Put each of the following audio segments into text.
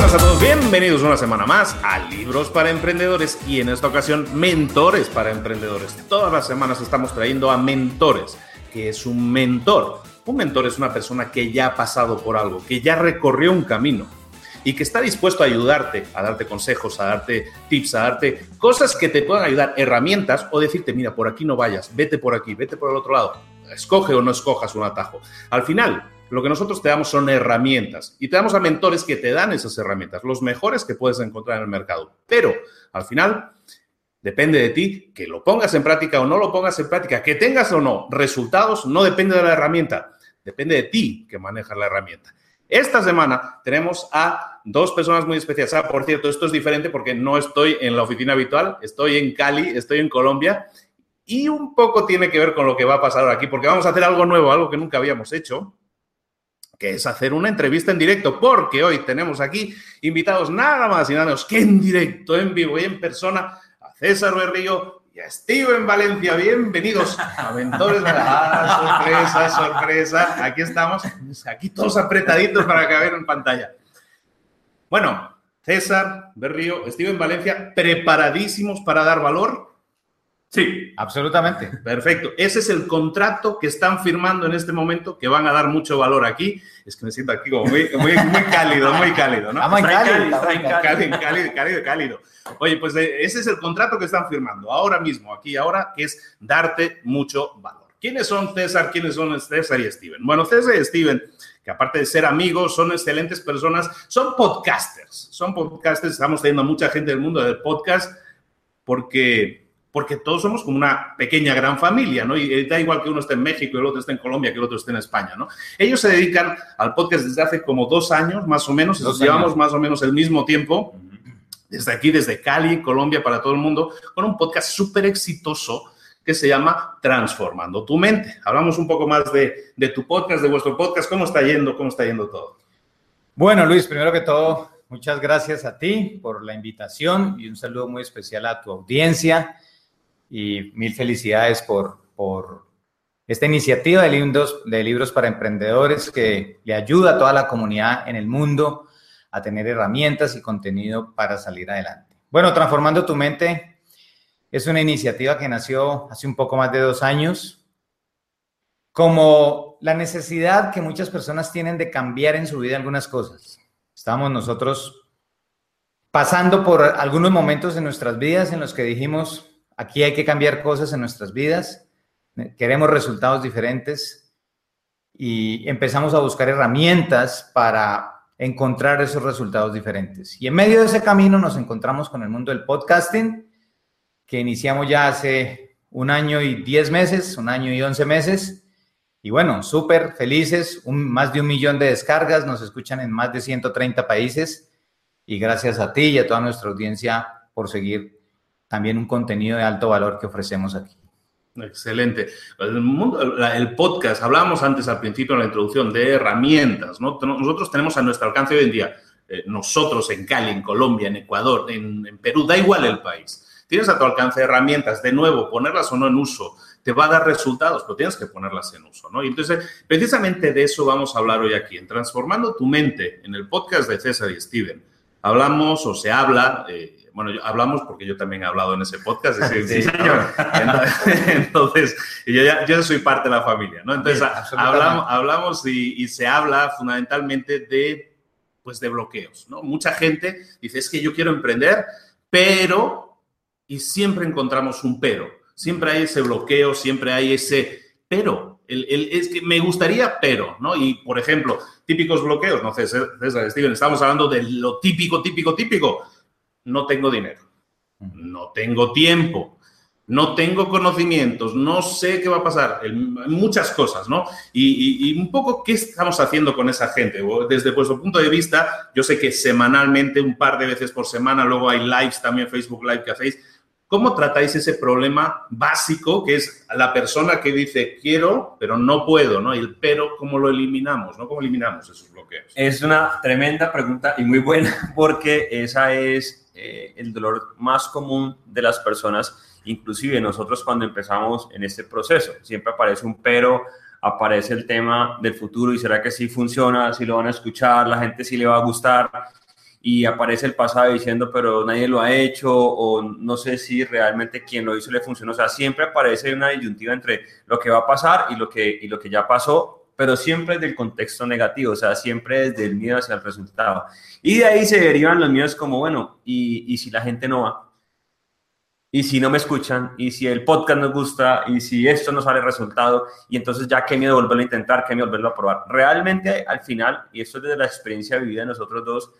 Buenas a todos, bienvenidos una semana más a Libros para Emprendedores y en esta ocasión Mentores para Emprendedores. Todas las semanas estamos trayendo a mentores, que es un mentor. Un mentor es una persona que ya ha pasado por algo, que ya recorrió un camino y que está dispuesto a ayudarte, a darte consejos, a darte tips, a darte cosas que te puedan ayudar, herramientas o decirte, mira, por aquí no vayas, vete por aquí, vete por el otro lado, escoge o no escojas un atajo. Al final, lo que nosotros te damos son herramientas y te damos a mentores que te dan esas herramientas, los mejores que puedes encontrar en el mercado. Pero al final depende de ti que lo pongas en práctica o no lo pongas en práctica, que tengas o no resultados, no depende de la herramienta, depende de ti que manejas la herramienta. Esta semana tenemos a dos personas muy especiales. Ah, por cierto, esto es diferente porque no estoy en la oficina habitual, estoy en Cali, estoy en Colombia y un poco tiene que ver con lo que va a pasar aquí porque vamos a hacer algo nuevo, algo que nunca habíamos hecho que es hacer una entrevista en directo, porque hoy tenemos aquí invitados nada más y nada menos que en directo, en vivo y en persona a César Berrío y a Steven Valencia. Bienvenidos a Mentores. Ah, sorpresa, sorpresa. Aquí estamos, aquí todos apretaditos para caber en pantalla. Bueno, César Berrío, Steven Valencia, preparadísimos para dar valor. Sí, absolutamente. Perfecto. Ese es el contrato que están firmando en este momento, que van a dar mucho valor aquí. Es que me siento aquí como muy, muy, cálido, muy cálido, ¿no? muy cálido, cálido, cálido, cálido, cálido. Oye, pues eh, ese es el contrato que están firmando ahora mismo, aquí ahora, que es darte mucho valor. ¿Quiénes son César? ¿Quiénes son César y Steven? Bueno, César y Steven, que aparte de ser amigos, son excelentes personas, son podcasters. Son podcasters, estamos teniendo mucha gente del mundo del podcast porque porque todos somos como una pequeña gran familia, ¿no? Y da igual que uno esté en México y el otro esté en Colombia, que el otro esté en España, ¿no? Ellos se dedican al podcast desde hace como dos años, más o menos, nos llevamos más o menos el mismo tiempo, desde aquí, desde Cali, Colombia, para todo el mundo, con un podcast súper exitoso que se llama Transformando tu mente. Hablamos un poco más de, de tu podcast, de vuestro podcast, cómo está yendo, cómo está yendo todo. Bueno, Luis, primero que todo, muchas gracias a ti por la invitación y un saludo muy especial a tu audiencia y mil felicidades por, por esta iniciativa de libros, de libros para emprendedores que le ayuda a toda la comunidad en el mundo a tener herramientas y contenido para salir adelante. Bueno, Transformando tu mente es una iniciativa que nació hace un poco más de dos años como la necesidad que muchas personas tienen de cambiar en su vida algunas cosas. Estamos nosotros pasando por algunos momentos en nuestras vidas en los que dijimos, Aquí hay que cambiar cosas en nuestras vidas, queremos resultados diferentes y empezamos a buscar herramientas para encontrar esos resultados diferentes. Y en medio de ese camino nos encontramos con el mundo del podcasting, que iniciamos ya hace un año y diez meses, un año y once meses. Y bueno, súper felices, más de un millón de descargas, nos escuchan en más de 130 países. Y gracias a ti y a toda nuestra audiencia por seguir también un contenido de alto valor que ofrecemos aquí. Excelente. El, podcast, hablábamos antes al principio en la introducción de herramientas, ¿no? Nosotros tenemos a nuestro alcance hoy en día, eh, nosotros en Cali, en Colombia, en Ecuador, en, en, Perú, da igual el país. Tienes a tu alcance herramientas, de nuevo, ponerlas o no en uso, te va a dar resultados, pero tienes que ponerlas en uso, ¿no? Y entonces, precisamente de eso vamos a hablar hoy aquí, en Transformando tu mente, en el podcast de César y Steven. Hablamos o se habla, eh, bueno, hablamos porque yo también he hablado en ese podcast. sí, señor. Entonces, yo ya yo soy parte de la familia, ¿no? Entonces, hablamos, hablamos y, y, se habla fundamentalmente de, pues, de bloqueos, ¿no? Mucha gente dice, es que yo quiero emprender, pero, y siempre encontramos un pero. Siempre hay ese bloqueo, siempre hay ese pero. El, el, es que me gustaría, pero, ¿no? Y, por ejemplo, típicos bloqueos, no sé, César, Steven, estamos hablando de lo típico, típico, típico no tengo dinero, no tengo tiempo, no tengo conocimientos, no sé qué va a pasar, muchas cosas, ¿no? Y, un poco qué estamos haciendo con esa gente. Desde vuestro punto de vista, yo sé que semanalmente, un par de veces por semana, luego hay lives también, Facebook Live que hacéis. ¿Cómo tratáis ese problema básico que es la persona que dice quiero, pero no puedo, ¿no? Y el pero, ¿cómo lo eliminamos, ¿no? ¿Cómo eliminamos esos bloqueos? Es una tremenda pregunta y muy buena porque esa es eh, el dolor más común de las personas, inclusive nosotros cuando empezamos en este proceso. Siempre aparece un pero, aparece el tema del futuro y será que sí funciona, si lo van a escuchar, la gente sí le va a gustar y aparece el pasado diciendo pero nadie lo ha hecho o no sé si realmente quien lo hizo le funcionó. O sea, siempre aparece una disyuntiva entre lo que va a pasar y lo que, y lo que ya pasó pero siempre del contexto negativo, o sea, siempre desde el miedo hacia el resultado. Y de ahí se derivan los miedos como, bueno, ¿y, y si la gente no va? y si no me escuchan, y si el podcast no gusta, y si esto no sale resultado, y entonces ya qué miedo volverlo a intentar, qué miedo volverlo a probar. Realmente al final, y esto es desde la experiencia vivida de nosotros dos,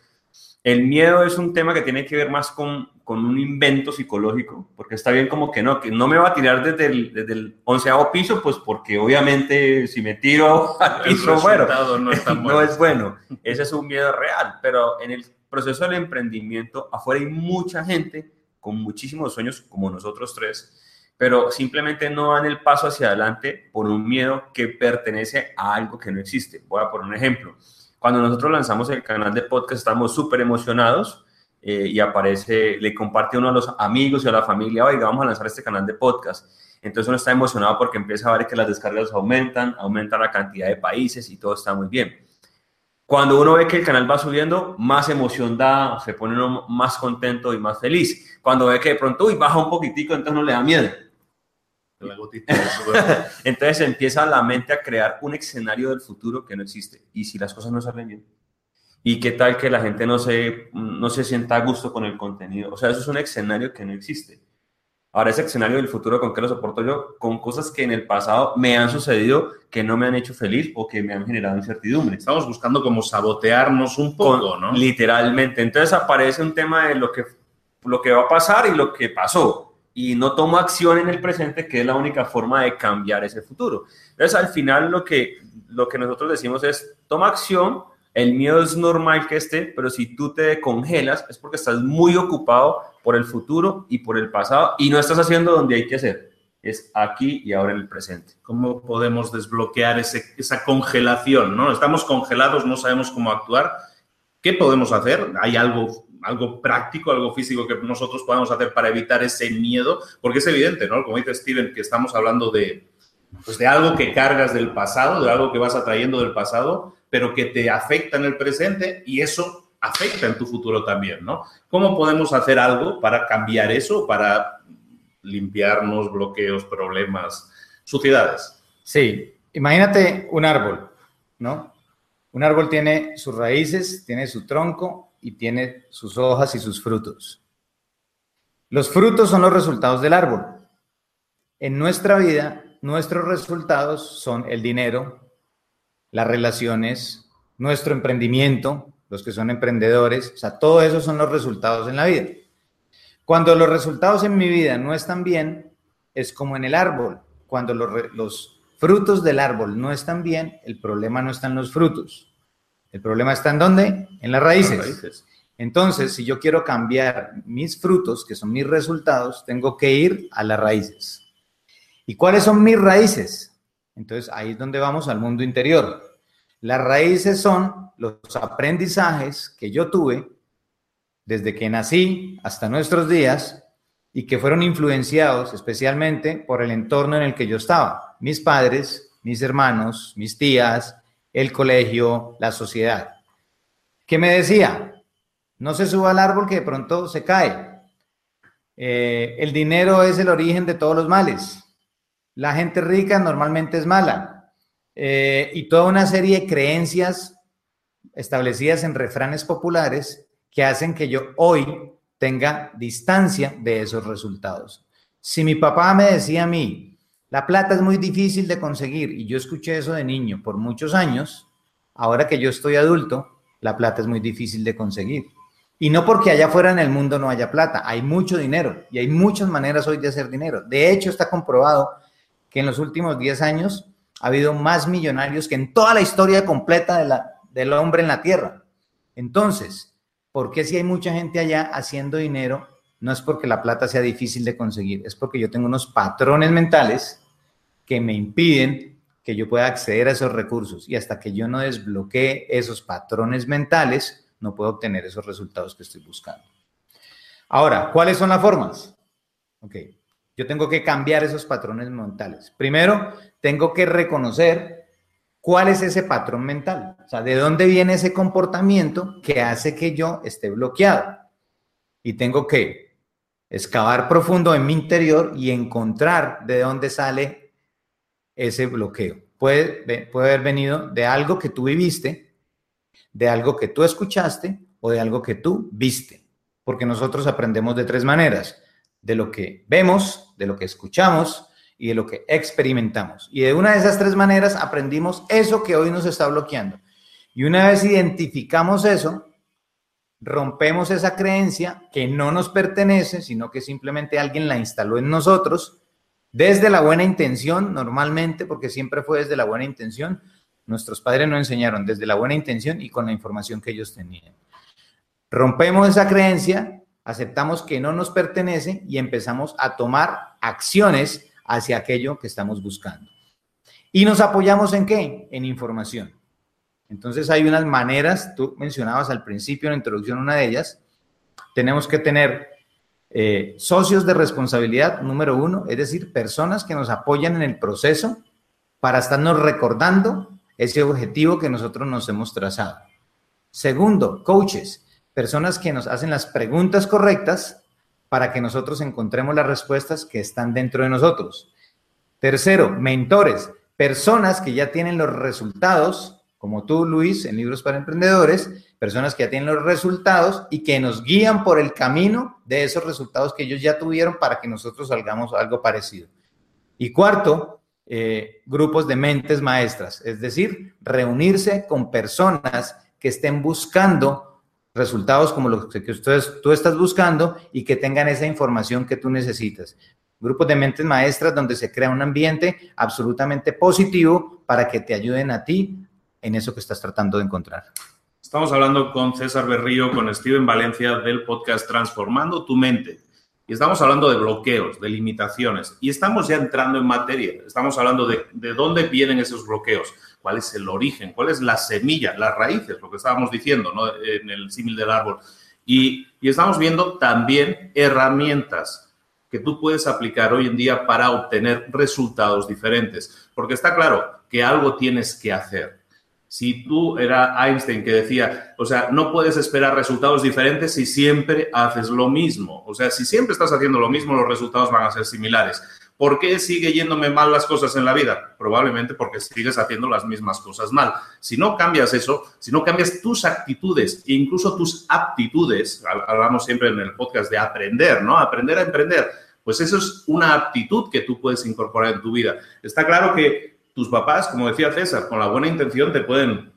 el miedo es un tema que tiene que ver más con, con, un invento psicológico, porque está bien como que no, que no me va a tirar desde el, desde el onceavo piso, pues porque obviamente si me tiro al piso, bueno, no es, bueno. no es bueno. Ese es un miedo real, pero en el proceso del emprendimiento, afuera hay mucha gente con muchísimos sueños como nosotros tres, pero simplemente no dan el paso hacia adelante por un miedo que pertenece a algo que no existe. Voy a poner un ejemplo. Cuando nosotros lanzamos el canal de podcast, estamos súper emocionados eh, y aparece, le comparte uno a los amigos y a la familia, oiga, vamos a lanzar este canal de podcast. Entonces uno está emocionado porque empieza a ver que las descargas aumentan, aumenta la cantidad de países y todo está muy bien. Cuando uno ve que el canal va subiendo, más emoción da, se pone uno más contento y más feliz. Cuando ve que de pronto, uy, baja un poquitico, entonces no le da miedo. Entonces empieza la mente a crear un escenario del futuro que no existe. ¿Y si las cosas no salen bien? ¿Y qué tal que la gente no se, no se sienta a gusto con el contenido? O sea, eso es un escenario que no existe. Ahora, ese escenario del futuro, ¿con qué lo soporto yo? Con cosas que en el pasado me han sucedido que no me han hecho feliz o que me han generado incertidumbre. Estamos buscando como sabotearnos un poco, ¿no? Literalmente. Entonces aparece un tema de lo que, lo que va a pasar y lo que pasó y no tomo acción en el presente, que es la única forma de cambiar ese futuro. Entonces, al final lo que, lo que nosotros decimos es, toma acción, el miedo es normal que esté, pero si tú te congelas es porque estás muy ocupado por el futuro y por el pasado y no estás haciendo donde hay que hacer. Es aquí y ahora en el presente. ¿Cómo podemos desbloquear ese, esa congelación? ¿no? Estamos congelados, no sabemos cómo actuar. ¿Qué podemos hacer? ¿Hay algo algo práctico, algo físico que nosotros podamos hacer para evitar ese miedo, porque es evidente, ¿no? Como dice Steven, que estamos hablando de, pues de algo que cargas del pasado, de algo que vas atrayendo del pasado, pero que te afecta en el presente y eso afecta en tu futuro también, ¿no? ¿Cómo podemos hacer algo para cambiar eso, para limpiarnos bloqueos, problemas, suciedades? Sí, imagínate un árbol, ¿no? Un árbol tiene sus raíces, tiene su tronco y tiene sus hojas y sus frutos. Los frutos son los resultados del árbol. En nuestra vida, nuestros resultados son el dinero, las relaciones, nuestro emprendimiento, los que son emprendedores, o sea, todo eso son los resultados en la vida. Cuando los resultados en mi vida no están bien, es como en el árbol. Cuando los, frutos del árbol no están bien, el problema no está en los frutos. El problema está en dónde? En las raíces. Las raíces. Entonces, si yo quiero cambiar mis frutos, que son mis resultados, tengo que ir a las raíces. ¿Y cuáles son mis raíces? Entonces, ahí es donde vamos al mundo interior. Las raíces son los aprendizajes que yo tuve desde que nací hasta nuestros días y que fueron influenciados especialmente por el entorno en el que yo estaba. Mis padres, mis hermanos, mis tías, el colegio, la sociedad. ¿Qué me decía? No se suba al árbol que de pronto se cae. Eh, el dinero es el origen de todos los males. La gente rica normalmente es mala. Eh, y toda una serie de creencias establecidas en refranes populares que hacen que yo hoy tenga distancia de esos resultados. Si mi papá me decía a mí, la plata es muy difícil de conseguir, y yo escuché eso de niño por muchos años, ahora que yo estoy adulto, la plata es muy difícil de conseguir. Y no porque allá afuera en el mundo no haya plata, hay mucho dinero y hay muchas maneras hoy de hacer dinero. De hecho, está comprobado que en los últimos 10 años ha habido más millonarios que en toda la historia completa del hombre en la Tierra. Entonces, ¿por qué si hay mucha gente allá haciendo dinero? No es porque la plata sea difícil de conseguir, es porque yo tengo unos patrones mentales que me impiden que yo pueda acceder a esos recursos. Y hasta que yo no desbloquee esos patrones mentales, no puedo obtener esos resultados que estoy buscando. Ahora, ¿cuáles son las formas? Ok, yo tengo que cambiar esos patrones mentales. Primero, tengo que reconocer cuál es ese patrón mental, o sea, de dónde viene ese comportamiento que hace que yo esté bloqueado. Y tengo que excavar profundo en mi interior y encontrar de dónde sale ese bloqueo. Puede, puede haber venido de algo que tú viviste, de algo que tú escuchaste o de algo que tú viste. Porque nosotros aprendemos de tres maneras, de lo que vemos, de lo que escuchamos y de lo que experimentamos. Y de una de esas tres maneras aprendimos eso que hoy nos está bloqueando. Y una vez identificamos eso, rompemos esa creencia que no nos pertenece, sino que simplemente alguien la instaló en nosotros desde la buena intención, normalmente, porque siempre fue desde la buena intención, Nuestros padres nos enseñaron desde la buena intención y con la información que ellos tenían. Rompemos esa creencia, aceptamos que no nos pertenece y empezamos a tomar acciones hacia aquello que estamos buscando. ¿Y nos apoyamos en qué? En información. Entonces hay unas maneras, tú mencionabas al principio en la introducción una de ellas, tenemos que tener eh, socios de responsabilidad, número uno, es decir, personas que nos apoyan en el proceso para estarnos recordando ese objetivo que nosotros nos hemos trazado. Segundo, coaches, personas que nos hacen las preguntas correctas para que nosotros encontremos las respuestas que están dentro de nosotros. Tercero, mentores, personas que ya tienen los resultados, como tú, Luis, en Libros para Emprendedores, personas que ya tienen los resultados y que nos guían por el camino de esos resultados que ellos ya tuvieron para que nosotros salgamos algo parecido. Y cuarto, eh, grupos de mentes maestras, es decir, reunirse con personas que estén buscando resultados como los que ustedes, tú estás buscando y que tengan esa información que tú necesitas. Grupos de mentes maestras donde se crea un ambiente absolutamente positivo para que te ayuden a ti en eso que estás tratando de encontrar. Estamos hablando con César Berrío, con Steven Valencia del podcast Transformando tu mente. Y estamos hablando de bloqueos, de limitaciones. Y estamos ya entrando en materia. Estamos hablando de, de dónde vienen esos bloqueos, cuál es el origen, cuál es la semilla, las raíces, lo que estábamos diciendo ¿no? en el símil del árbol. Y, y estamos viendo también herramientas que tú puedes aplicar hoy en día para obtener resultados diferentes. Porque está claro que algo tienes que hacer. Si tú era Einstein que decía, o sea, no puedes esperar resultados diferentes si siempre haces lo mismo. O sea, si siempre estás haciendo lo mismo, los resultados van a ser similares. ¿Por qué sigue yéndome mal las cosas en la vida? Probablemente porque sigues haciendo las mismas cosas mal. Si no cambias eso, si no cambias tus actitudes e incluso tus aptitudes, hablamos siempre en el podcast de aprender, ¿no? Aprender a emprender. Pues eso es una aptitud que tú puedes incorporar en tu vida. Está claro que tus papás, como decía César, con la buena intención te pueden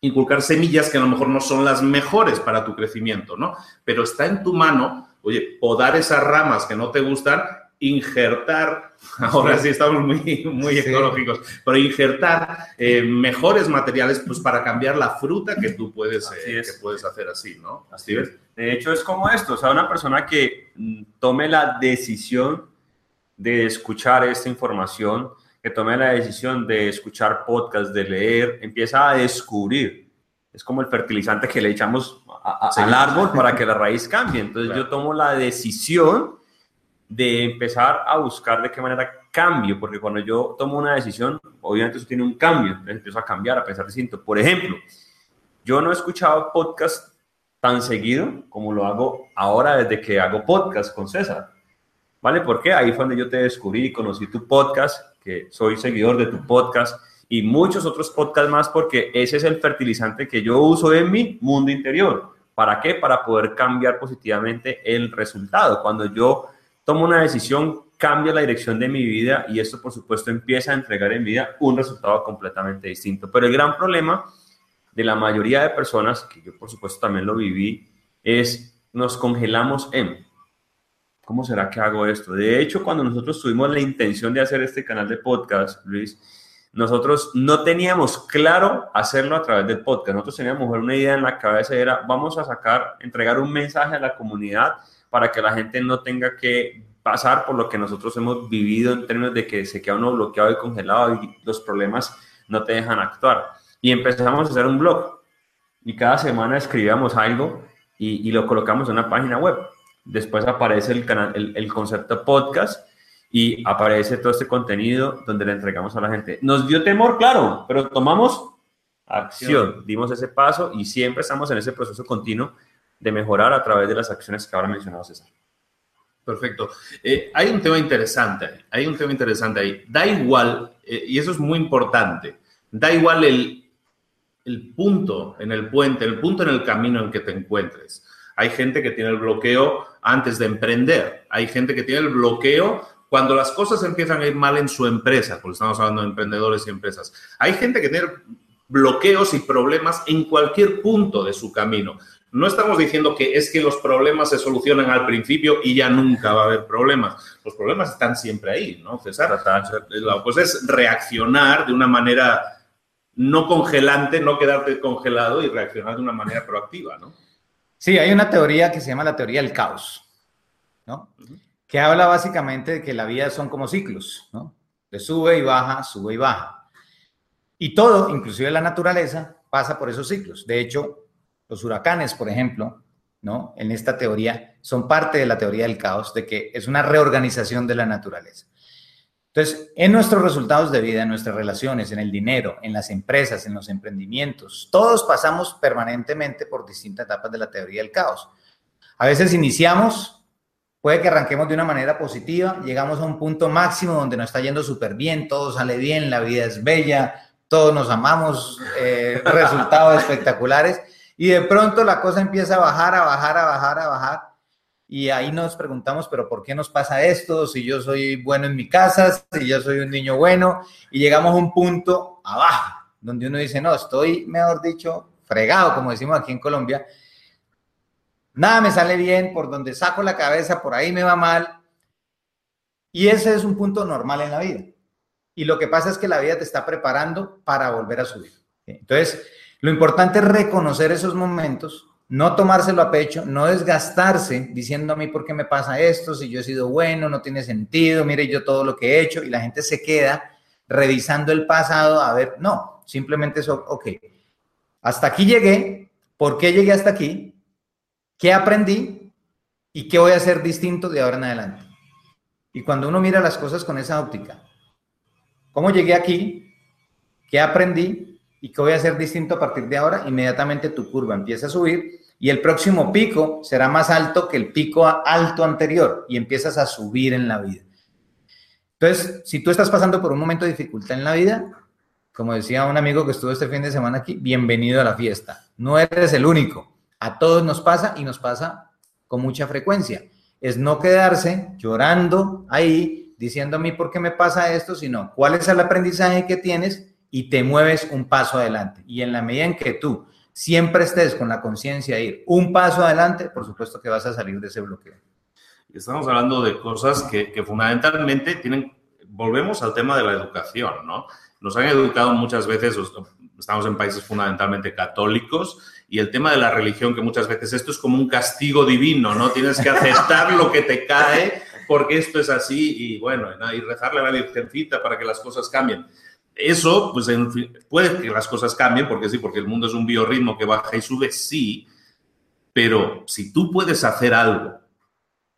inculcar semillas que a lo mejor no son las mejores para tu crecimiento, ¿no? Pero está en tu mano, oye, podar esas ramas que no te gustan, injertar, ahora sí estamos muy, muy ecológicos, pero injertar eh, mejores materiales pues para cambiar la fruta que tú puedes, eh, que puedes hacer así, ¿no? Así es. De hecho, es como esto, o sea, una persona que mm, tome la decisión de escuchar esta información, que tome la decisión de escuchar podcasts, de leer, empieza a descubrir. Es como el fertilizante que le echamos al árbol para que la raíz cambie. Entonces yo tomo la decisión de empezar a buscar de qué manera cambio, porque cuando yo tomo una decisión, obviamente eso tiene un cambio, entonces empiezo a cambiar, a pensar distinto. Por ejemplo, yo no he escuchado podcast tan seguido como lo hago ahora desde que hago podcast con César. ¿Vale? Porque ahí fue donde yo te descubrí y conocí tu podcast, que soy seguidor de tu podcast y muchos otros podcasts más, porque ese es el fertilizante que yo uso en mi mundo interior. ¿Para qué? Para poder cambiar positivamente el resultado. Cuando yo tomo una decisión, cambia la dirección de mi vida y esto, por supuesto, empieza a entregar en vida un resultado completamente distinto. Pero el gran problema de la mayoría de personas, que yo, por supuesto, también lo viví, es nos congelamos en ¿cómo será que hago esto? De hecho, cuando nosotros tuvimos la intención de hacer este canal de podcast, Luis, nosotros no teníamos claro hacerlo a través del podcast. Nosotros teníamos una idea en la cabeza era, vamos a sacar, entregar un mensaje a la comunidad para que la gente no tenga que pasar por lo que nosotros hemos vivido en términos de que se queda uno bloqueado y congelado y los problemas no te dejan actuar. Y empezamos a hacer un blog y cada semana escribíamos algo y, y lo colocamos en una página web después aparece el, canal, el, concepto podcast y aparece todo este contenido donde le entregamos a la gente. Nos dio temor, claro, pero tomamos acción, dimos ese paso y siempre estamos en ese proceso continuo de mejorar a través de las acciones que ahora mencionado César. Perfecto. Eh, hay un tema interesante, hay un tema interesante ahí. Da igual, eh, y eso es muy importante, da igual el, el punto en el puente, el punto en el camino en que te encuentres. Hay gente que tiene el bloqueo antes de emprender. Hay gente que tiene el bloqueo cuando las cosas empiezan a ir mal en su empresa, porque estamos hablando de emprendedores y empresas. Hay gente que tiene bloqueos y problemas en cualquier punto de su camino. No estamos diciendo que es que los problemas se solucionan al principio y ya nunca va a haber problemas. Los problemas están siempre ahí, ¿no, César? Pues es reaccionar de una manera no congelante, no quedarte congelado y reaccionar de una manera proactiva, ¿no? Sí, hay una teoría que se llama la teoría del caos, ¿no? Que habla básicamente de que la vida son como ciclos, ¿no? De sube y baja, sube y baja. Y todo, inclusive la naturaleza, pasa por esos ciclos. De hecho, los huracanes, por ejemplo, ¿no? En esta teoría, son parte de la teoría del caos, de que es una reorganización de la naturaleza. Entonces, en nuestros resultados de vida, en nuestras relaciones, en el dinero, en las empresas, en los emprendimientos, todos pasamos permanentemente por distintas etapas de la teoría del caos. A veces iniciamos, puede que arranquemos de una manera positiva, llegamos a un punto máximo donde nos está yendo súper bien, todo sale bien, la vida es bella, todos nos amamos, eh, resultados espectaculares, y de pronto la cosa empieza a bajar, a bajar, a bajar, a bajar, y ahí nos preguntamos, pero ¿por qué nos pasa esto? Si yo soy bueno en mi casa, si yo soy un niño bueno, y llegamos a un punto abajo, donde uno dice, no, estoy, mejor dicho, fregado, como decimos aquí en Colombia, nada me sale bien, por donde saco la cabeza, por ahí me va mal, y ese es un punto normal en la vida. Y lo que pasa es que la vida te está preparando para volver a subir. Entonces, lo importante es reconocer esos momentos no tomárselo a pecho, no desgastarse diciendo a mí por qué me pasa esto, si yo he sido bueno, no tiene sentido, mire yo todo lo que he hecho y la gente se queda revisando el pasado a ver, no, simplemente eso, ok, hasta aquí llegué, ¿por qué llegué hasta aquí? ¿Qué aprendí? ¿Y qué voy a hacer distinto de ahora en adelante? Y cuando uno mira las cosas con esa óptica, ¿cómo llegué aquí? ¿Qué aprendí? ¿Y qué voy a hacer distinto a partir de ahora? Inmediatamente tu curva empieza a subir y el próximo pico será más alto que el pico alto anterior y empiezas a subir en la vida. Entonces, si tú estás pasando por un momento de dificultad en la vida, como decía un amigo que estuvo este fin de semana aquí, bienvenido a la fiesta. No eres el único. A todos nos pasa y nos pasa con mucha frecuencia. Es no quedarse llorando ahí, diciendo a mí por qué me pasa esto, sino cuál es el aprendizaje que tienes y te mueves un paso adelante. Y en la medida en que tú siempre estés con la conciencia de ir un paso adelante, por supuesto que vas a salir de ese bloqueo. Estamos hablando de cosas que, fundamentalmente tienen, volvemos al tema de la educación, ¿no? Nos han educado muchas veces, estamos en países fundamentalmente católicos, y el tema de la religión, que muchas veces esto es como un castigo divino, ¿no? Tienes que aceptar lo que te cae porque esto es así y bueno, y rezarle a la Virgencita para que las cosas cambien. Eso, pues puede que las cosas cambien, porque sí, porque el mundo es un biorritmo que baja y sube, sí, pero si tú puedes hacer algo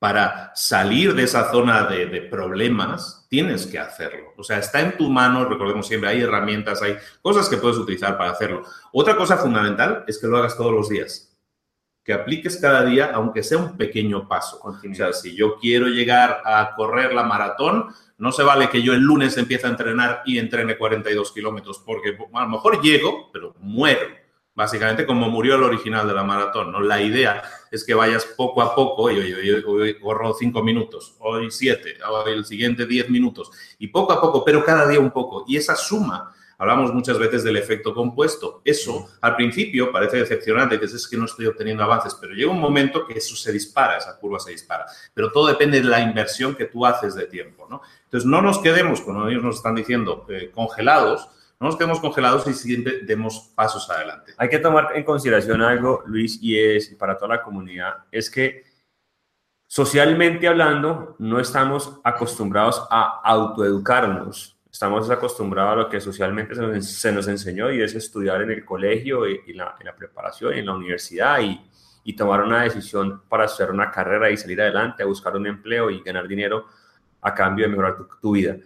para salir de esa zona de, problemas, tienes que hacerlo. O sea, está en tu mano, recordemos siempre, hay herramientas, hay cosas que puedes utilizar para hacerlo. Otra cosa fundamental es que lo hagas todos los días. Que apliques cada día, aunque sea un pequeño paso. O sea, si yo quiero llegar a correr la maratón, no se vale que yo el lunes empiece a entrenar y entrene 42 kilómetros, porque a lo mejor llego, pero muero básicamente como murió el original de la maratón. ¿no? La idea es que vayas poco a poco, y hoy, corro cinco minutos, hoy siete, hoy el siguiente diez minutos, y poco a poco, pero cada día un poco. Y esa suma, hablamos muchas veces del efecto compuesto, eso al principio parece decepcionante, que es que no estoy obteniendo avances, pero llega un momento que eso se dispara, esa curva se dispara. Pero todo depende de la inversión que tú haces de tiempo. ¿no? Entonces, no nos quedemos, como ellos nos están diciendo, eh, congelados, no nos quedemos congelados y siempre demos pasos adelante. Hay que tomar en consideración algo, Luis, y es para toda la comunidad, es que socialmente hablando, no estamos acostumbrados a autoeducarnos. Estamos acostumbrados a lo que socialmente se nos, enseñó y es estudiar en el colegio y, en, la, preparación, en la universidad y, y tomar una decisión para hacer una carrera y salir adelante, a buscar un empleo y ganar dinero a cambio de mejorar tu vida.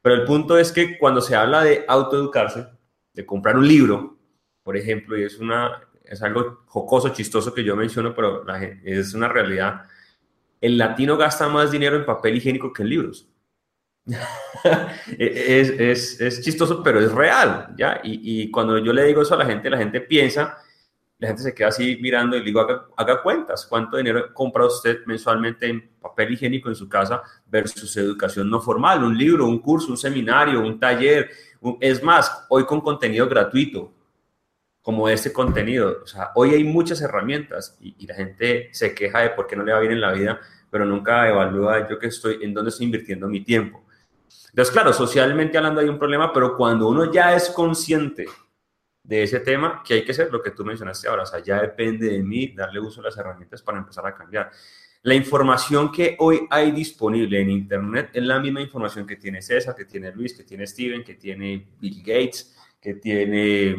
Pero el punto es que cuando se habla de autoeducarse, de comprar un libro, por ejemplo, y es, una, es algo jocoso, chistoso que yo menciono, pero es una realidad, el latino gasta más dinero en papel higiénico que en libros. es, es, es, chistoso, pero es real, ¿ya? Y, cuando yo le digo eso a la gente, la gente piensa la gente se queda así mirando y le digo, haga, cuentas, ¿cuánto dinero compra usted mensualmente en papel higiénico en su casa versus educación no formal? Un libro, un curso, un seminario, un taller. es más, hoy con contenido gratuito, como este contenido. O sea, hoy hay muchas herramientas y, y, la gente se queja de por qué no le va bien en la vida, pero nunca evalúa yo que estoy, en dónde estoy invirtiendo mi tiempo. Entonces, claro, socialmente hablando hay un problema, pero cuando uno ya es consciente de ese tema, que hay que hacer lo que tú mencionaste ahora, o sea, ya depende de mí darle uso a las herramientas para empezar a cambiar. La información que hoy hay disponible en Internet es la misma información que tiene César, que tiene Luis, que tiene Steven, que tiene Bill Gates, que tiene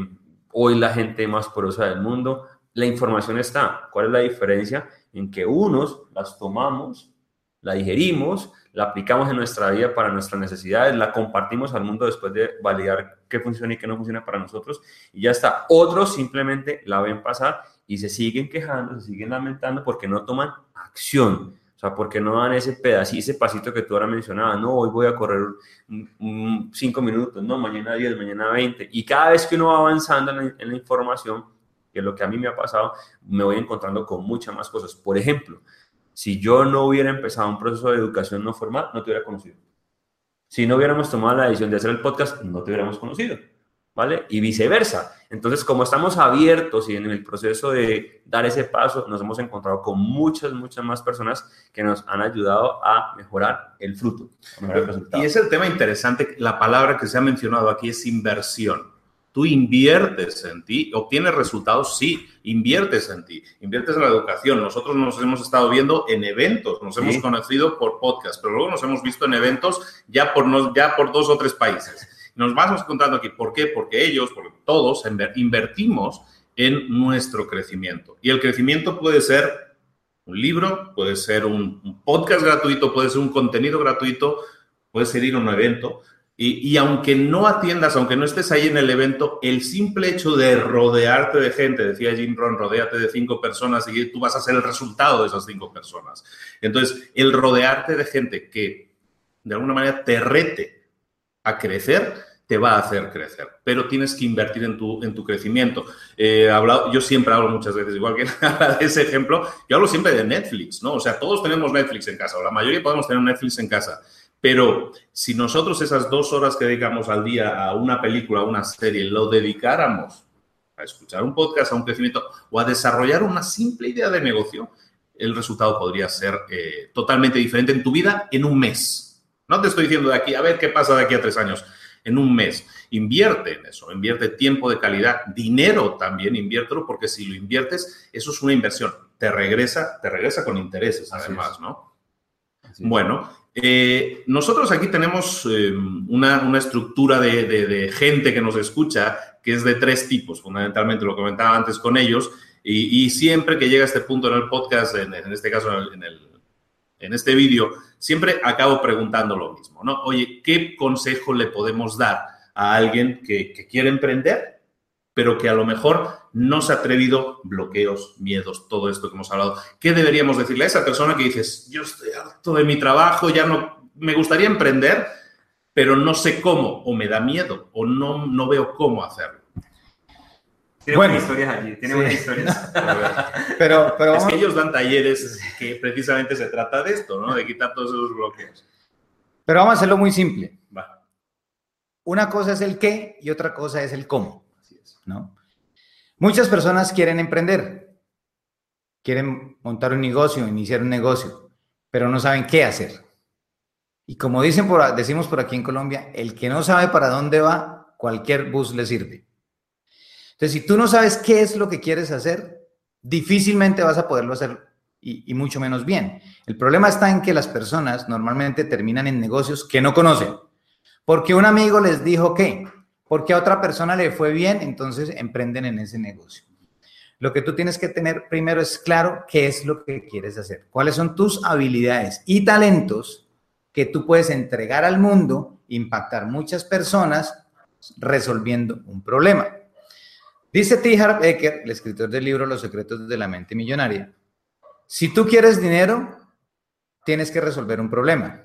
hoy la gente más porosa del mundo. La información está. ¿Cuál es la diferencia? En que unos las tomamos, la digerimos, la aplicamos en nuestra vida para nuestras necesidades, la compartimos al mundo después de validar qué funciona y qué no funciona para nosotros y ya está. Otros simplemente la ven pasar y se siguen quejando, se siguen lamentando porque no toman acción. O sea, porque no dan ese pedacito, ese pasito que tú ahora mencionabas, no, hoy voy a correr cinco minutos, no, mañana 10, mañana 20. Y cada vez que uno va avanzando en la, en la información, que es lo que a mí me ha pasado, me voy encontrando con muchas más cosas. Por ejemplo, si yo no hubiera empezado un proceso de educación no formal, no te hubiera conocido. Si no hubiéramos tomado la decisión de hacer el podcast, no te hubiéramos conocido. ¿Vale? Y viceversa. Entonces, como estamos abiertos y en el proceso de dar ese paso, nos hemos encontrado con muchas, muchas más personas que nos han ayudado a mejorar el fruto. y es el tema interesante, la palabra que se ha mencionado aquí es inversión tú inviertes en ti, obtienes resultados, sí, inviertes en ti, inviertes en la educación. Nosotros nos hemos estado viendo en eventos, nos hemos conocido por podcast, pero luego nos hemos visto en eventos ya por, ya por dos o tres países. Nos vamos contando aquí, ¿por qué? Porque ellos, porque todos invertimos en nuestro crecimiento. Y el crecimiento puede ser un libro, puede ser un podcast gratuito, puede ser un contenido gratuito, puede ser ir a un evento, y, aunque no atiendas, aunque no estés ahí en el evento, el simple hecho de rodearte de gente, decía Jim Ron, rodéate de cinco personas y tú vas a ser el resultado de esas cinco personas. Entonces, el rodearte de gente que de alguna manera te rete a crecer, te va a hacer crecer, pero tienes que invertir en tu, en tu crecimiento. Eh, yo siempre hablo muchas veces, igual que de ese ejemplo, yo hablo siempre de Netflix, ¿no? O sea, todos tenemos Netflix en casa, o la mayoría podemos tener Netflix en casa Pero si nosotros esas dos horas que dedicamos al día a una película, a una serie, lo dedicáramos a escuchar un podcast, a un crecimiento o a desarrollar una simple idea de negocio, el resultado podría ser eh, totalmente diferente en tu vida en un mes. No te estoy diciendo de aquí, a ver qué pasa de aquí a tres años, en un mes. Invierte en eso, invierte tiempo de calidad, dinero también, inviértelo, porque si lo inviertes, eso es una inversión. Te regresa, te regresa con intereses, además, ¿no? Bueno, eh, nosotros aquí tenemos eh, una, estructura de, gente que nos escucha que es de tres tipos, fundamentalmente lo comentaba antes con ellos, y, siempre que llega este punto en el podcast, en, este caso en, en este vídeo, siempre acabo preguntando lo mismo, ¿no? Oye, ¿qué consejo le podemos dar a alguien que quiere emprender pero que a lo mejor no se ha atrevido, bloqueos, miedos, todo esto que hemos hablado. ¿Qué deberíamos decirle a esa persona que dices, yo estoy harto de mi trabajo, ya no, me gustaría emprender, pero no sé cómo, o me da miedo, o no, no veo cómo hacerlo? Tiene buenas historias allí, tiene buenas historias. pero, pero es que ellos dan talleres que precisamente se trata de esto, ¿no? De quitar todos esos bloqueos. Pero vamos a hacerlo muy simple. Va. Una cosa es el qué y otra cosa es el cómo. ¿no? Muchas personas quieren emprender, quieren montar un negocio, iniciar un negocio, pero no saben qué hacer. Y como dicen por, decimos por aquí en Colombia, el que no sabe para dónde va, cualquier bus le sirve. Entonces, si tú no sabes qué es lo que quieres hacer, difícilmente vas a poderlo hacer y, y, mucho menos bien. El problema está en que las personas normalmente terminan en negocios que no conocen, porque un amigo les dijo que porque a otra persona le fue bien, entonces emprenden en ese negocio. Lo que tú tienes que tener primero es claro qué es lo que quieres hacer, cuáles son tus habilidades y talentos que tú puedes entregar al mundo, impactar muchas personas resolviendo un problema. Dice T. Harv Eker, el escritor del libro Los secretos de la mente millonaria, si tú quieres dinero, tienes que resolver un problema.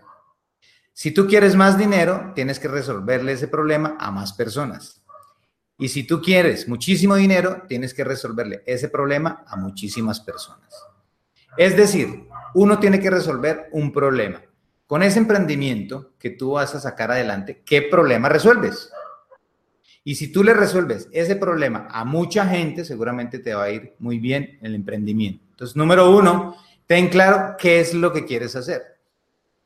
Si tú quieres más dinero, tienes que resolverle ese problema a más personas. Y si tú quieres muchísimo dinero, tienes que resolverle ese problema a muchísimas personas. Es decir, uno tiene que resolver un problema. Con ese emprendimiento que tú vas a sacar adelante, ¿qué problema resuelves? Y si tú le resuelves ese problema a mucha gente, seguramente te va a ir muy bien en el emprendimiento. Entonces, número uno, ten claro qué es lo que quieres hacer.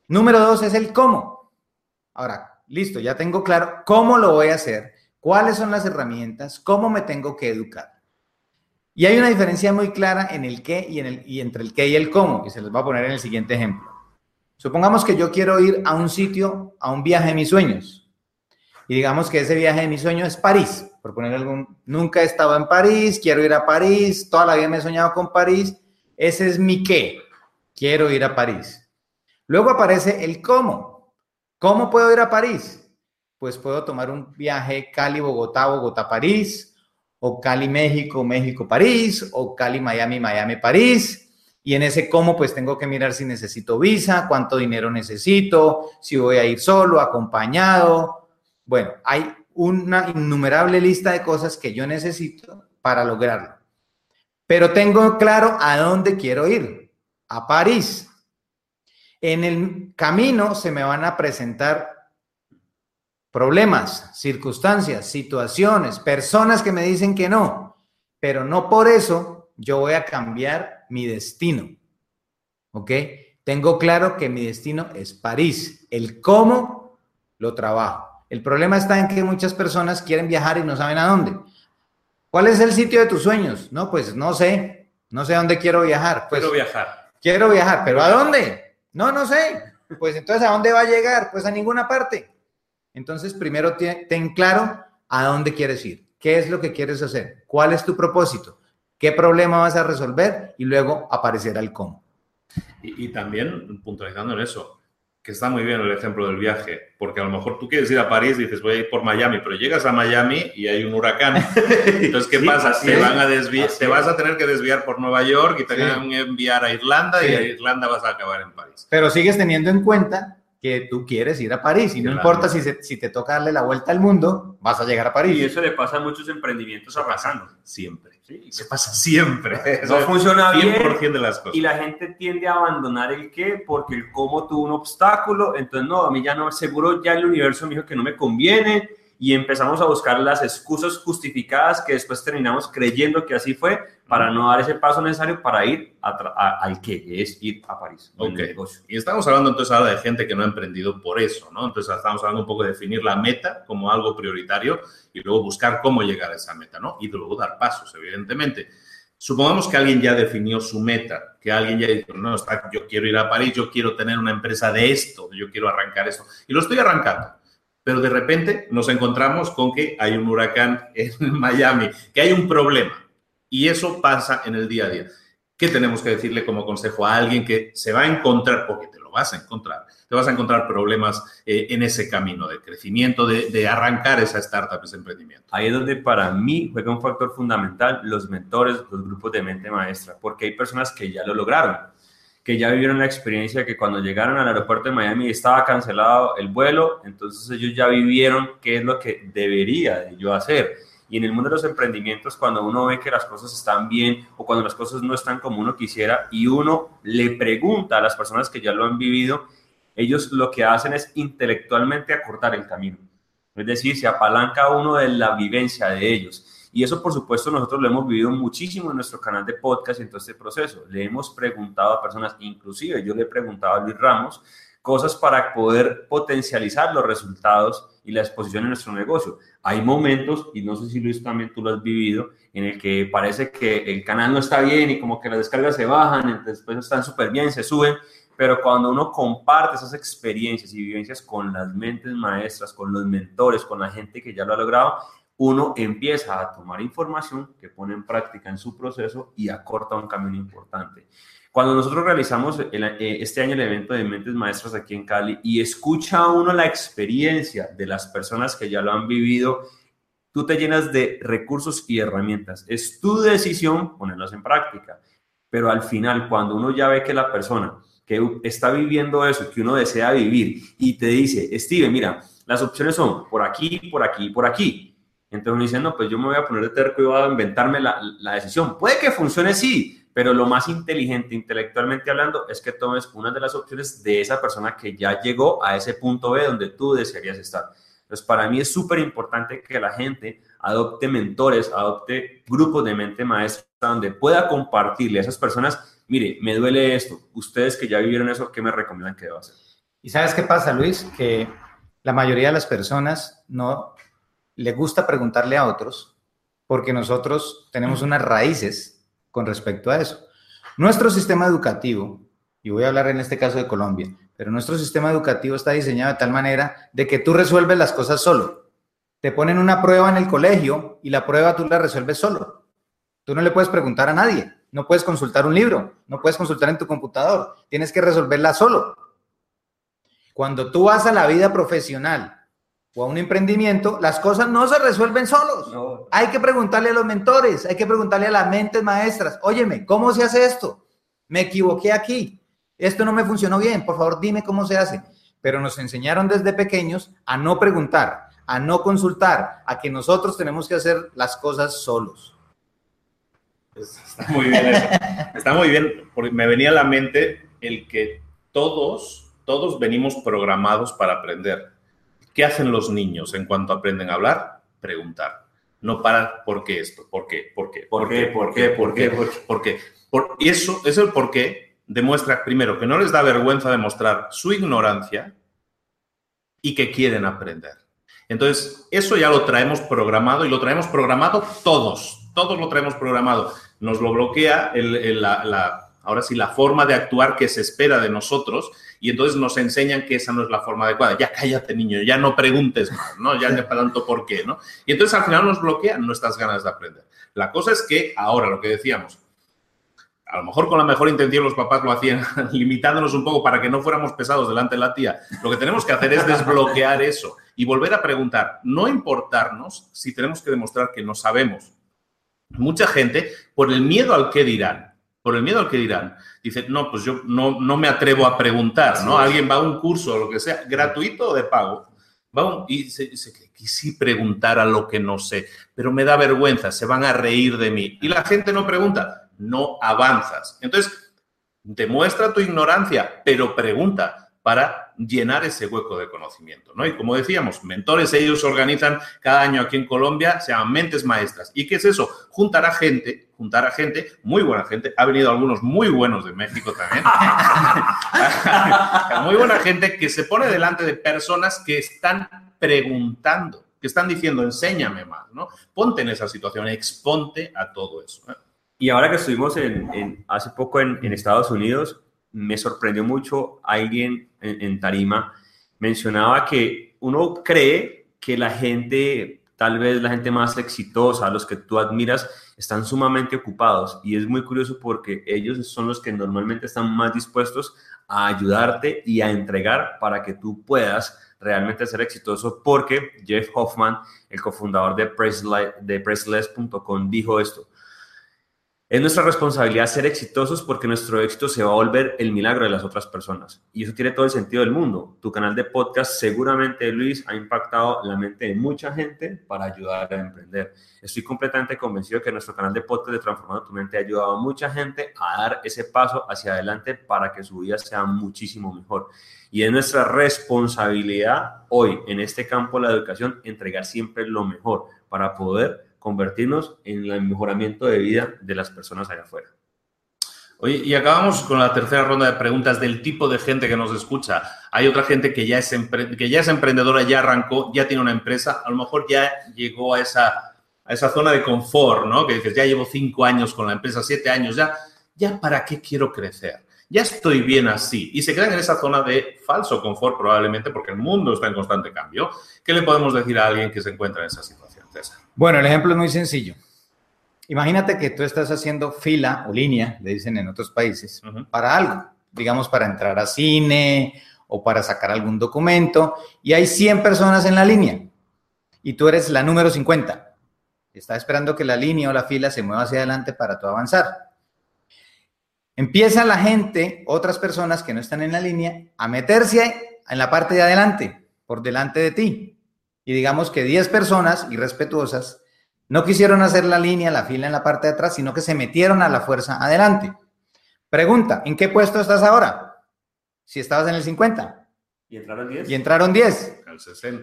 Número dos es el cómo. Ahora, listo, ya tengo claro cómo lo voy a hacer, cuáles son las herramientas, cómo me tengo que educar. Y hay una diferencia muy clara en el qué y, en el, y entre el qué y el cómo, y se les va a poner en el siguiente ejemplo. Supongamos que yo quiero ir a un sitio, a un viaje de mis sueños. Y digamos que ese viaje de mis sueños es París, por poner algún, nunca he estado en París, quiero ir a París, toda la vida me he soñado con París, ese es mi qué, quiero ir a París. Luego aparece el cómo. ¿Cómo puedo ir a París? Pues puedo tomar un viaje Cali-Bogotá, Bogotá-París, o Cali-México, México-París, o Cali-Miami, Miami-París. Y en ese cómo, pues tengo que mirar si necesito visa, cuánto dinero necesito, si voy a ir solo, acompañado. Bueno, hay una innumerable lista de cosas que yo necesito para lograrlo. Pero tengo claro a dónde quiero ir. A París. En el camino se me van a presentar problemas, circunstancias, situaciones, personas que me dicen que no, pero no por eso yo voy a cambiar mi destino. ¿Ok? Tengo claro que mi destino es París. El cómo lo trabajo. El problema está en que muchas personas quieren viajar y no saben a dónde. ¿Cuál es el sitio de tus sueños? No, pues no sé. No sé a dónde quiero viajar. Pues, quiero viajar. Quiero viajar, pero ¿a dónde? No, no sé. Pues entonces, ¿a dónde va a llegar? Pues a ninguna parte. Entonces, primero ten claro a dónde quieres ir, qué es lo que quieres hacer, cuál es tu propósito, qué problema vas a resolver y luego aparecerá el cómo. Y, y también puntualizando en eso, que está muy bien el ejemplo del viaje, porque a lo mejor tú quieres ir a París y dices voy a ir por Miami, pero llegas a Miami y hay un huracán. Entonces, ¿qué pasa? Te, van a desviar, te vas a tener que desviar por Nueva York y te van a enviar a Irlanda y a Irlanda vas a acabar en París. Pero sigues teniendo en cuenta que tú quieres ir a París y no Claro. importa si, se- si te toca darle la vuelta al mundo, vas a llegar a París. Y eso le pasa a muchos emprendimientos arrasando. Siempre. Sí, Se pasa siempre. no funciona bien 100% de las cosas. y la gente tiende a abandonar el qué porque el cómo tuvo un obstáculo, entonces no, a mí ya no, seguro ya el universo me dijo que no me conviene y empezamos a buscar las excusas justificadas que después terminamos creyendo que así fue para no dar ese paso necesario para ir a a- al que es ir a París. Ok. negocio. Y estamos hablando entonces ahora de gente que no ha emprendido por eso, ¿no? Entonces estamos hablando un poco de definir la meta como algo prioritario y luego buscar cómo llegar a esa meta, ¿no? Y luego dar pasos, evidentemente. Supongamos que alguien ya definió su meta, que alguien ya dijo, no, está, yo quiero ir a París, yo quiero tener una empresa de esto, yo quiero arrancar esto. Y lo estoy arrancando. Pero de repente nos encontramos con que hay un huracán en Miami, que hay un problema. Y eso pasa en el día a día. ¿Qué tenemos que decirle como consejo a alguien que se va a encontrar, porque te lo vas a encontrar, te vas a encontrar problemas eh, en ese camino de crecimiento, de, de arrancar esa startup, ese emprendimiento? Ahí es donde para mí juega un factor fundamental los mentores, los grupos de mente maestra, porque hay personas que ya lo lograron, que ya vivieron la experiencia que cuando llegaron al aeropuerto de Miami estaba cancelado el vuelo, entonces ellos ya vivieron qué es lo que debería de yo hacer. Y en el mundo de los emprendimientos, cuando uno ve que las cosas están bien o cuando las cosas no están como uno quisiera y uno le pregunta a las personas que ya lo han vivido, ellos lo que hacen es intelectualmente acortar el camino. Es decir, se apalanca uno de la vivencia de ellos. Y eso, por supuesto, nosotros lo hemos vivido muchísimo en nuestro canal de podcast y en todo este proceso. Le hemos preguntado a personas, inclusive yo le he preguntado a Luis Ramos, cosas para poder potencializar los resultados y la exposición en nuestro negocio. Hay momentos, y no sé si Luis también tú lo has vivido, en el que parece que el canal no está bien y como que las descargas se bajan, después están súper bien, se suben, pero cuando uno comparte esas experiencias y vivencias con las mentes maestras, con los mentores, con la gente que ya lo ha logrado, uno empieza a tomar información que pone en práctica en su proceso y acorta un camino importante. Cuando nosotros realizamos eh, este año el evento de Mentes Maestras aquí en Cali y escucha uno la experiencia de las personas que ya lo han vivido, tú te llenas de recursos y herramientas. Es tu decisión ponerlos en práctica. Pero al final, cuando uno ya ve que la persona que está viviendo eso, que uno desea vivir, y te dice, Steve, mira, las opciones son por aquí, por aquí, por aquí. Entonces uno dice, no, pues yo me voy a poner de terco y voy a inventarme la, la decisión. Puede que funcione, sí, pero lo más inteligente, intelectualmente hablando, es que tomes una de las opciones de esa persona que ya llegó a ese punto B donde tú desearías estar. Entonces, para mí es súper importante que la gente adopte mentores, adopte grupos de mente maestra donde pueda compartirle a esas personas, mire, me duele esto, ustedes que ya vivieron eso, ¿qué me recomiendan que deba hacer? ¿Y sabes qué pasa, Luis? Que la mayoría de las personas no le gusta preguntarle a otros porque nosotros tenemos unas raíces con respecto a eso. Nuestro sistema educativo, y voy a hablar en este caso de Colombia, pero nuestro sistema educativo está diseñado de tal manera de que tú resuelves las cosas solo. Te ponen una prueba en el colegio y la prueba tú la resuelves solo. Tú no le puedes preguntar a nadie, no puedes consultar un libro, no puedes consultar en tu computador, tienes que resolverla solo. Cuando tú vas a la vida profesional o a un emprendimiento, las cosas no se resuelven solos. No, Hay que preguntarle a los mentores, hay que preguntarle a las mentes maestras, óyeme, ¿cómo se hace esto? Me equivoqué aquí, esto no me funcionó bien, por favor dime cómo se hace. Pero nos enseñaron desde pequeños a no preguntar, a no consultar, a que nosotros tenemos que hacer las cosas solos. Está muy bien eso. Está muy bien, porque me venía a la mente el que todos, todos venimos programados para aprender. ¿Qué hacen los niños en cuanto aprenden a hablar? Preguntar. No parar, ¿por qué esto? ¿Por qué? ¿Por qué? ¿Por qué? ¿Por qué? ¿Por qué? ¿Por qué? ¿Por qué? Por eso es el por qué demuestra, primero, que no les da vergüenza demostrar su ignorancia y que quieren aprender. Entonces, eso ya lo traemos programado y lo traemos programado todos, todos lo traemos programado. Nos lo bloquea el- el- la, la- ahora sí, la forma de actuar que se espera de nosotros y entonces nos enseñan que esa no es la forma adecuada. Ya cállate, niño, ya no preguntes más, ¿no? Ya no tanto por qué, ¿no? Y entonces al final nos bloquean nuestras ganas de aprender. La cosa es que ahora, lo que decíamos, a lo mejor con la mejor intención los papás lo hacían limitándonos un poco para que no fuéramos pesados delante de la tía. Lo que tenemos que hacer es desbloquear eso y volver a preguntar, no importarnos si tenemos que demostrar que no sabemos. Mucha gente, por el miedo al que dirán, por el miedo al que dirán. Dice, no, pues yo no, no me atrevo a preguntar, ¿no? Alguien va a un curso o lo que sea, gratuito o de pago, va y se dice que quisí preguntar a lo que no sé, pero me da vergüenza, se van a reír de mí. Y la gente no pregunta, no avanzas. Entonces, demuestra tu ignorancia, pero pregunta para llenar ese hueco de conocimiento, ¿no? Y como decíamos, mentores, ellos organizan cada año aquí en Colombia, se llaman mentes maestras. ¿Y qué es eso? Juntar a gente, juntar a gente, muy buena gente, ha venido algunos muy buenos de México también, muy buena gente que se pone delante de personas que están preguntando, que están diciendo, enséñame más, ¿no? Ponte en esa situación, exponte a todo eso. ¿eh? Y ahora que estuvimos en, hace poco en, en Estados Unidos, me sorprendió mucho alguien en, Tarima, mencionaba que uno cree que la gente, tal vez la gente más exitosa, los que tú admiras, están sumamente ocupados. Y es muy curioso porque ellos son los que normalmente están más dispuestos a ayudarte y a entregar para que tú puedas realmente ser exitoso. Porque Jeff Hoffman, el cofundador de, de Pressless.com, dijo esto. Es nuestra responsabilidad ser exitosos porque nuestro éxito se va a volver el milagro de las otras personas. Y eso tiene todo el sentido del mundo. Tu canal de podcast seguramente, Luis, ha impactado la mente de mucha gente para ayudar a emprender. Estoy completamente convencido que nuestro canal de podcast de Transformando tu Mente ha ayudado a mucha gente a dar ese paso hacia adelante para que su vida sea muchísimo mejor. Y es nuestra responsabilidad hoy en este campo de la educación entregar siempre lo mejor para poder convertirnos en el mejoramiento de vida de las personas allá afuera. Oye, y acabamos con la tercera ronda de preguntas del tipo de gente que nos escucha. Hay otra gente que ya, es emprendedora, ya arrancó, ya tiene una empresa, a lo mejor ya llegó a esa, a esa zona de confort, ¿no? Que dices, ya llevo cinco años con la empresa, siete años, ya, ya para qué quiero crecer. Ya estoy bien así. Y se quedan en esa zona de falso confort probablemente porque el mundo está en constante cambio. ¿Qué le podemos decir a alguien que se encuentra en esa situación, César? Bueno, el ejemplo es muy sencillo. Imagínate que tú estás haciendo fila o línea, le dicen en otros países, para algo, digamos para entrar a cine o para sacar algún documento, y hay 100 personas en la línea, y tú eres la número 50. Está esperando que la línea o la fila se mueva hacia adelante para tú avanzar. Empieza la gente, otras personas que no están en la línea, a meterse en la parte de adelante, por delante de ti y digamos que 10 personas irrespetuosas no quisieron hacer la línea, la fila en la parte de atrás, sino que se metieron a la fuerza adelante. Pregunta, ¿en qué puesto estás ahora? Si estabas en el 50. ¿Y entraron 10? Y entraron 10.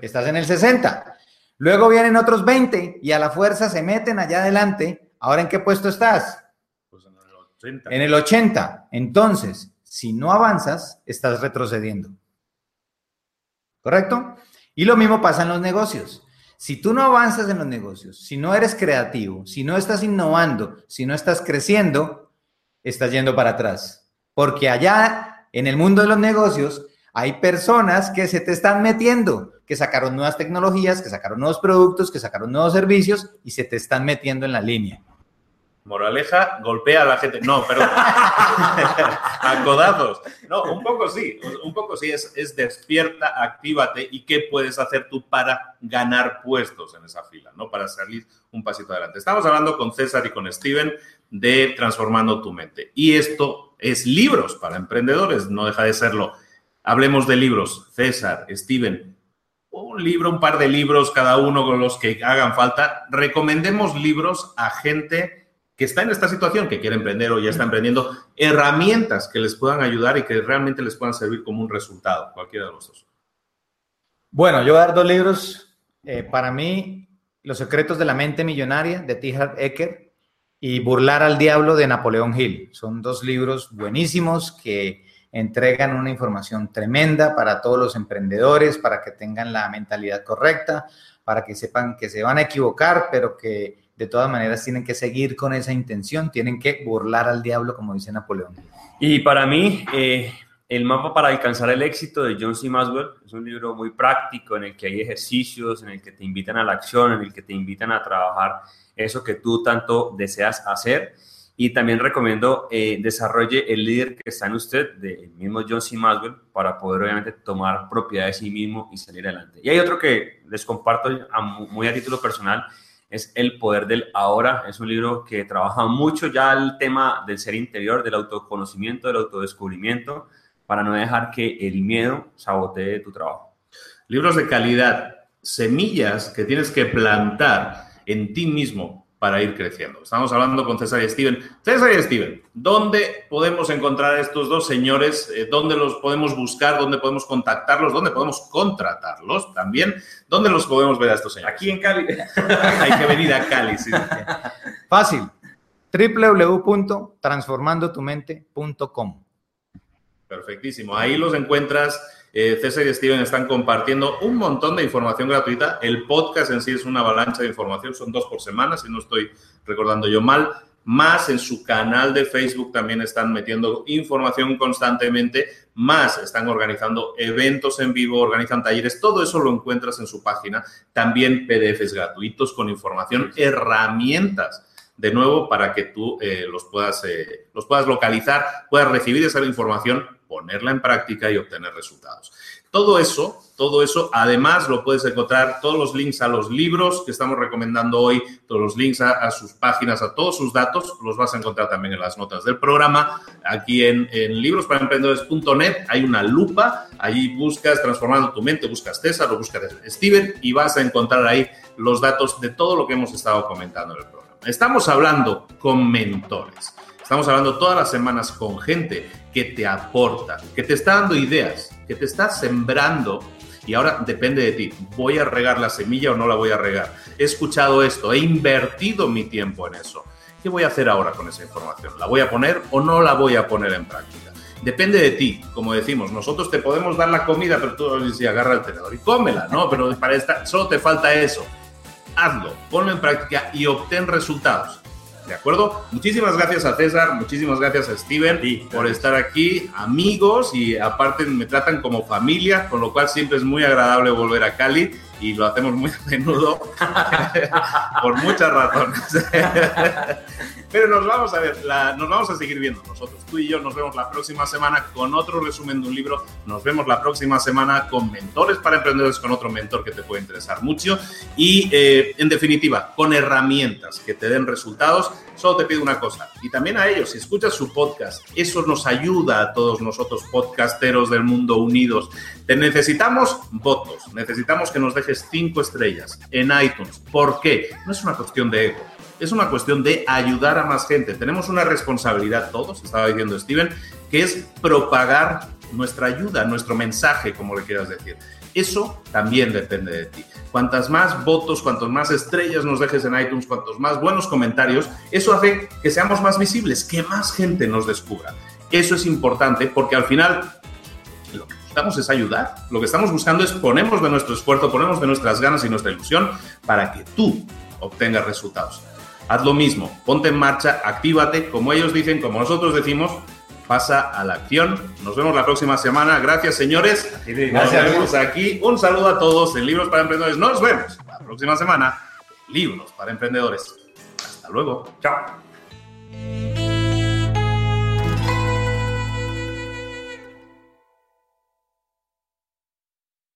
Estás en el 60. Luego vienen otros 20 y a la fuerza se meten allá adelante. ¿Ahora en qué puesto estás? Pues en el 80. En el 80. Entonces, si no avanzas, estás retrocediendo. ¿Correcto? Y lo mismo pasa en los negocios. Si tú no avanzas en los negocios, si no eres creativo, si no estás innovando, si no estás creciendo, estás yendo para atrás. Porque allá, en el mundo de los negocios, hay personas que se te están metiendo, que sacaron nuevas tecnologías, que sacaron nuevos productos, que sacaron nuevos servicios y se te están metiendo en la línea. Moraleja, golpea a la gente. No, pero a codazos. No, un poco sí, un poco sí, es, es despierta, actívate y qué puedes hacer tú para ganar puestos en esa fila, ¿no? Para salir un pasito adelante. Estamos hablando con César y con Steven de Transformando tu mente. Y esto es libros para emprendedores, no deja de serlo. Hablemos de libros. César, Steven, un libro, un par de libros cada uno con los que hagan falta. Recomendemos libros a gente que está en esta situación, que quiere emprender o ya está emprendiendo, herramientas que les puedan ayudar y que realmente les puedan servir como un resultado, cualquiera de los dos. Bueno, yo voy a dar dos libros. Eh, para mí, Los secretos de la mente millonaria de T. Harv Eker y Burlar al diablo de Napoleón Hill. Son dos libros buenísimos que entregan una información tremenda para todos los emprendedores, para que tengan la mentalidad correcta, para que sepan que se van a equivocar, pero que de todas maneras tienen que seguir con esa intención, tienen que burlar al diablo, como dice Napoleón. Y para mí, eh, El mapa para alcanzar el éxito de John C. Maxwell es un libro muy práctico en el que hay ejercicios, en el que te invitan a la acción, en el que te invitan a trabajar eso que tú tanto deseas hacer. Y también recomiendo eh, desarrolle el líder que está en usted, del mismo John C. Maxwell, para poder obviamente tomar propiedad de sí mismo y salir adelante. Y hay otro que les comparto muy a título personal, es El Poder del Ahora. Es un libro que trabaja mucho ya el tema del ser interior, del autoconocimiento, del autodescubrimiento, para no dejar que el miedo sabotee tu trabajo. Libros de calidad, semillas que tienes que plantar en ti mismo para ir creciendo. Estamos hablando con César y Steven. César y Steven, ¿dónde podemos encontrar a estos dos señores? Eh, ¿Dónde los podemos buscar? ¿Dónde podemos contactarlos? ¿Dónde podemos contratarlos también? ¿Dónde los podemos ver a estos señores? Aquí en Cali. Hay que venir a Cali. Sí. Fácil. www.transformandotumente.com. Perfectísimo. Ahí los encuentras eh, César y Steven están compartiendo un montón de información gratuita. El podcast en sí es una avalancha de información, son dos por semana, si no estoy recordando yo mal. Más en su canal de Facebook también están metiendo información constantemente, más están organizando eventos en vivo, organizan talleres, todo eso lo encuentras en su página. También PDFs gratuitos con información, herramientas de nuevo para que tú eh, los, puedas, eh, los puedas localizar, puedas recibir esa información ponerla en práctica y obtener resultados. Todo eso, todo eso, además lo puedes encontrar, todos los links a los libros que estamos recomendando hoy, todos los links a, sus páginas, a todos sus datos, los vas a encontrar también en las notas del programa. Aquí en, en librosparaemprendedores.net hay una lupa, allí buscas transformando tu mente, buscas César o buscas Steven y vas a encontrar ahí los datos de todo lo que hemos estado comentando en el programa. Estamos hablando con mentores. Estamos hablando todas las semanas con gente que te aporta, que te está dando ideas, que te está sembrando y ahora depende de ti. ¿Voy a regar la semilla o no la voy a regar? He escuchado esto, he invertido mi tiempo en eso. ¿Qué voy a hacer ahora con esa información? ¿La voy a poner o no la voy a poner en práctica? Depende de ti, como decimos, nosotros te podemos dar la comida, pero tú dices, agarra el tenedor y cómela, ¿no? Pero para esta, solo te falta eso. Hazlo, ponlo en práctica y obtén resultados. ¿De acuerdo? Muchísimas gracias a César, muchísimas gracias a Steven por estar aquí, amigos y aparte me tratan como familia, con lo cual siempre es muy agradable volver a Cali y lo hacemos muy a menudo por muchas razones. Pero nos vamos a ver, nos vamos a seguir viendo nosotros. Tú y yo nos vemos la próxima semana con otro resumen de un libro. Nos vemos la próxima semana con mentores para emprendedores, con otro mentor que te puede interesar mucho. Y eh, en definitiva, con herramientas que te den resultados. Solo te pido una cosa, y también a ellos, si escuchas su podcast, eso nos ayuda a todos nosotros, podcasteros del mundo unidos. Necesitamos votos, necesitamos que nos dejes cinco estrellas en iTunes. ¿Por qué? No es una cuestión de ego es una cuestión de ayudar a más gente. Tenemos una responsabilidad todos, estaba diciendo Steven, que es propagar nuestra ayuda, nuestro mensaje, como le quieras decir. Eso también depende de ti. Cuantas más votos, cuantas más estrellas nos dejes en iTunes, cuantos más buenos comentarios, eso hace que seamos más visibles, que más gente nos descubra. Eso es importante porque al final buscamos es ayudar. Lo que estamos buscando es ponemos de nuestro esfuerzo, ponemos de nuestras ganas y nuestra ilusión para que tú obtengas resultados haz lo mismo, ponte en marcha, actívate, como ellos dicen, como nosotros decimos, pasa a la acción. Nos vemos la próxima semana. Gracias, señores. Gracias. Nos vemos aquí. Un saludo a todos en Libros para Emprendedores. Nos vemos la próxima semana. Libros para Emprendedores. Hasta luego. Chao.